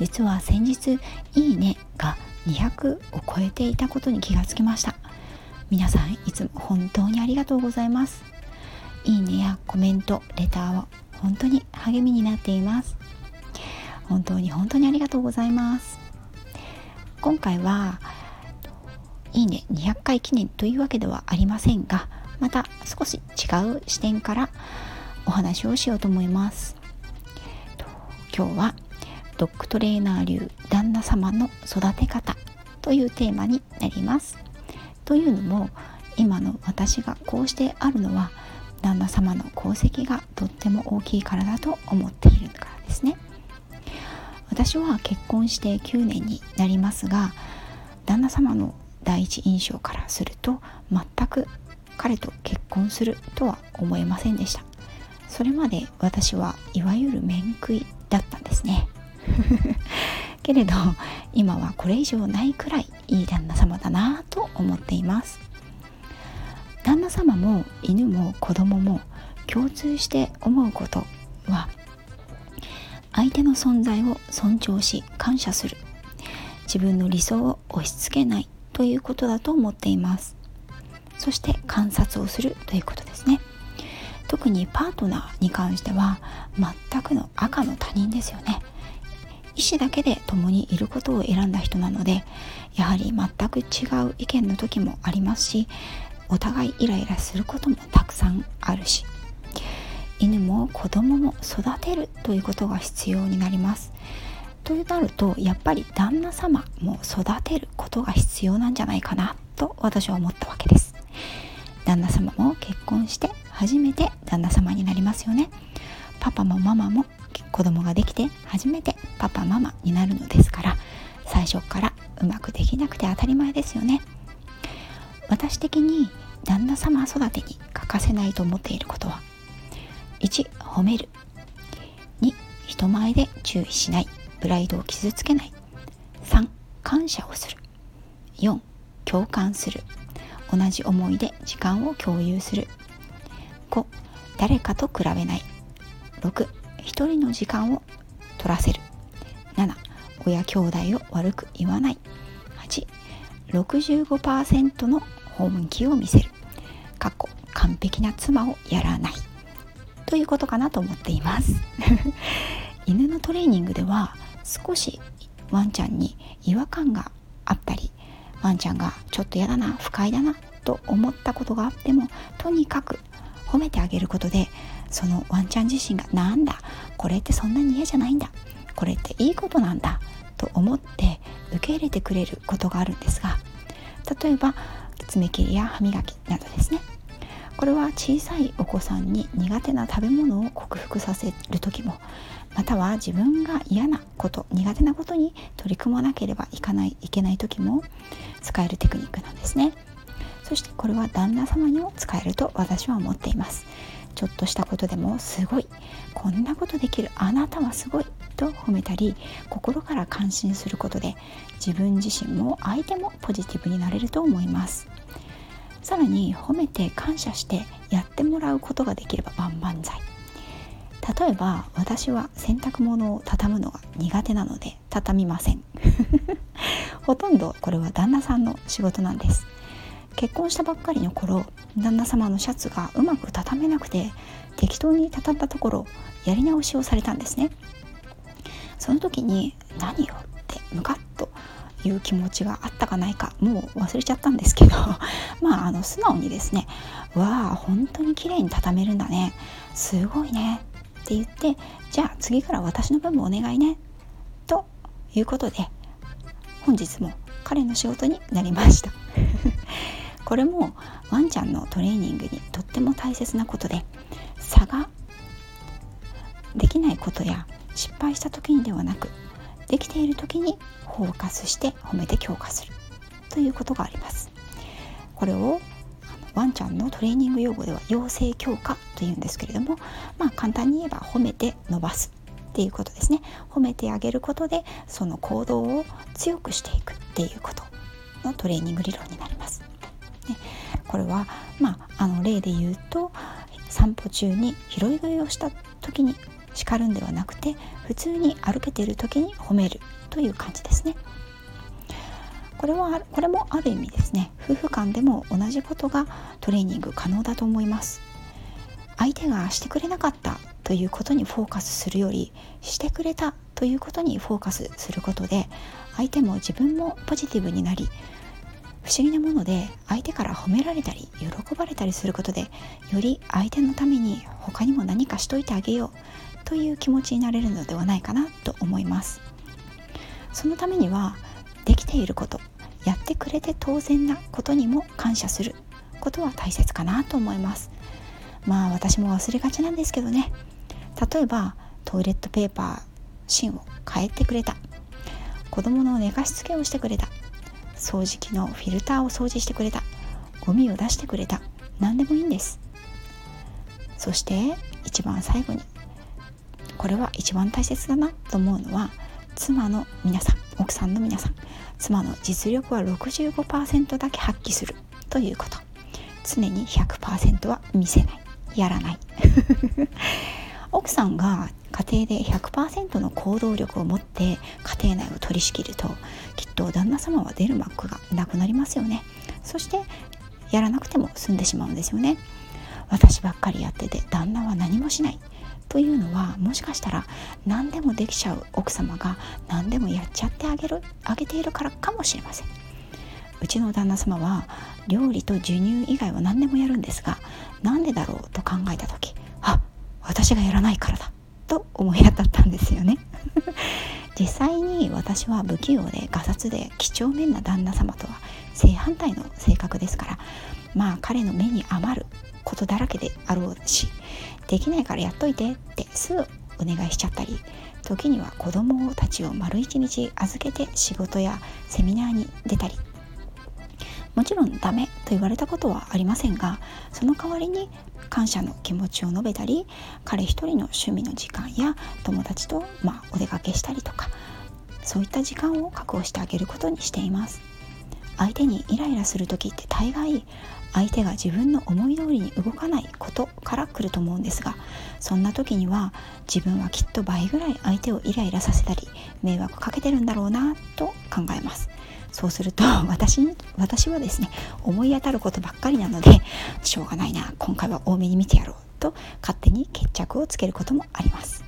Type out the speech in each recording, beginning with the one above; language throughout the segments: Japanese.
実は先日いいねが200を超えていたことに気がつきました。皆さんいつも本当にありがとうございます。いいねやコメントレターは本当に励みになっています。本当に本当にありがとうございます。今回はいいね200回記念というわけではありませんがまた少し違う視点からお話をしようと思います。今日はドッグトレーナー流旦那様の育て方というテーマになります。というのも今の私がこうしてあるのは旦那様の功績がとっても大きいからだと思っているからですね。私は結婚して9年になりますが旦那様の第一印象からすると全く彼と結婚するとは思えませんでした。それまで私はいわゆる面食いだったんですね。けれど今はこれ以上ないくらいいい旦那様だなと思っています。旦那様も犬も子供も共通して思うことは相手の存在を尊重し感謝する。自分の理想を押し付けないということだと思っています。そして観察をするということですね。特にパートナーに関しては全くの赤の他人ですよね。意思だけで共にいることを選んだ人なのでやはり全く違う意見の時もありますしお互いイライラすることもたくさんあるし犬も子供も育てるということが必要になります。となるとやっぱり旦那様も育てることが必要なんじゃないかなと私は思ったわけです。旦那様も結婚して初めて旦那様になりますよね。パパもママも子供ができて初めてパパママになるのですから最初からうまくできなくて当たり前ですよね。私的に旦那様育てに欠かせないと思っていることは1褒める。2人前で注意しない。プライドを傷つけない。3感謝をする。4共感する。同じ思いで時間を共有する。5誰かと比べない。6一人の時間を取らせる。7親兄弟を悪く言わない。8 65%の本気を見せる。過去完璧な妻をやらない。ということかなと思っています。犬のトレーニングでは少しワンちゃんに違和感があったりワンちゃんがちょっと嫌だな不快だなと思ったことがあってもとにかく褒めてあげることでそのワンちゃん自身がなんだこれってそんなに嫌じゃないんだこれっていいことなんだと思って受け入れてくれることがあるんですが例えば爪切りや歯磨きなどですね。これは小さいお子さんに苦手な食べ物を克服させる時もまたは自分が嫌なこと苦手なことに取り組まなければいかないいけない時も使えるテクニックなんですね。そしてこれは旦那様にも使えると私は思っています。ちょっとしたことでもすごい。こんなことできるあなたはすごいと褒めたり心から感心することで自分自身も相手もポジティブになれると思います。さらに褒めて感謝してやってもらうことができれば万々歳。例えば私は洗濯物を畳むのが苦手なので畳みません。ほとんどこれは旦那さんの仕事なんです。結婚したばっかりの頃旦那様のシャツがうまく畳めなくて適当に畳んだところやり直しをされたんですね。その時に何よってムカッという気持ちがあったかないかもう忘れちゃったんですけど まああの素直にですね「わあ本当に綺麗に畳めるんだね。すごいね」って言ってじゃあ次から私の分もお願いね。ということで本日も彼の仕事になりました。これもワンちゃんのトレーニングにとっても大切なことで差ができないことや失敗した時にではなくできている時にフォーカスして褒めて強化する。ということがあります。これをワンちゃんのトレーニング用語では養成強化というんですけれどもまあ簡単に言えば褒めて伸ばす。っていうことですね。褒めてあげることでその行動を強くしていくっていうことのトレーニング理論になります。これは、まあ、あの例で言うと散歩中に拾い食いをした時に叱るんではなくて普通に歩けている時に褒めるという感じですね。これはこれもある意味ですね夫婦間でも同じことがトレーニング可能だと思います相手がしてくれなかったということにフォーカスするよりしてくれたということにフォーカスすることで相手も自分もポジティブになり不思議なもので相手から褒められたり喜ばれたりすることでより相手のために他にも何かしといてあげようという気持ちになれるのではないかなと思います。そのためにはできていることやってくれて当然なことにも感謝することは大切かなと思います。まあ私も忘れがちなんですけどね。例えばトイレットペーパー芯を変えてくれた。子供の寝かしつけをしてくれた。掃除機のフィルターを掃除してくれた。ゴミを出してくれた。何でもいいんです。そして一番最後にこれは一番大切だなと思うのは妻の皆さん奥さんの皆さん。妻の実力は65%だけ発揮するということ。常に100%は見せない。やらない。奥さんが家庭で100%の行動力を持って家庭内を取り仕切るときっと旦那様は出る幕がなくなりますよね。そしてやらなくても済んでしまうんですよね。私ばっかりやってて旦那は何もしない。というのはもしかしたら何でもできちゃう奥様が何でもやっちゃってあげるあげているからかもしれません。うちの旦那様は料理と授乳以外は何でもやるんですが何でだろうと考えた時私がやらないからだ。と思い当たったんですよね。実際に私は不器用でガサツで几帳面な旦那様とは正反対の性格ですからまあ彼の目に余ることだらけであろうしできないからやっといてってすぐお願いしちゃったり時には子供たちを丸一日預けて仕事やセミナーに出たり。もちろんダメ。と言われたことはありませんがその代わりに感謝の気持ちを述べたり彼一人の趣味の時間や友達と、ま、お出かけしたりとかそういった時間を確保してあげることにしています。相手にイライラする時って大概相手が自分の思い通りに動かないことから来ると思うんですがそんな時には自分はきっと倍ぐらい相手をイライラさせたり迷惑かけてるんだろうなと考えます。そうすると 私私はですね思い当たることばっかりなのでしょうがないな今回は多めに見てやろうと勝手に決着をつけることもあります。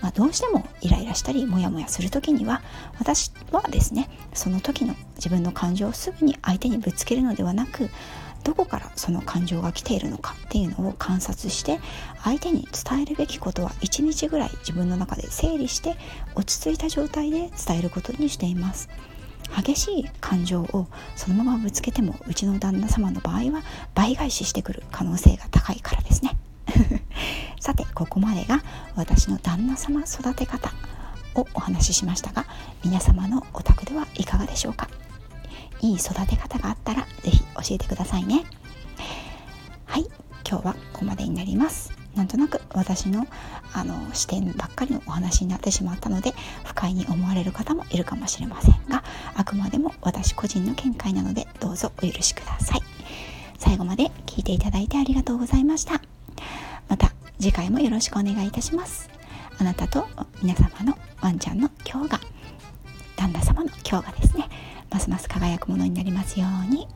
まあ、どうしてもイライラしたりモヤモヤする時には私はですねその時の自分の感情をすぐに相手にぶつけるのではなくどこからその感情が来ているのかっていうのを観察して相手に伝えるべきことは1日ぐらい自分の中で整理して落ち着いた状態で伝えることにしています。激しい感情をそのままぶつけてもうちの旦那様の場合は倍返ししてくる可能性が高いからですね。さてここまでが私の旦那様育て方をお話ししましたが皆様のお宅ではいかがでしょうか？いい育て方があったら是非教えてくださいね。はい。今日はここまでになります。なんとなく私のあの視点ばっかりのお話になってしまったので不快に思われる方もいるかもしれませんがあくまでも私個人の見解なのでどうぞお許しください。最後まで聞いていただいてありがとうございました。また次回もよろしくお願いいたします。あなたと皆様のワンちゃんの今日が旦那様の今日がですね。ますます輝くものになりますように。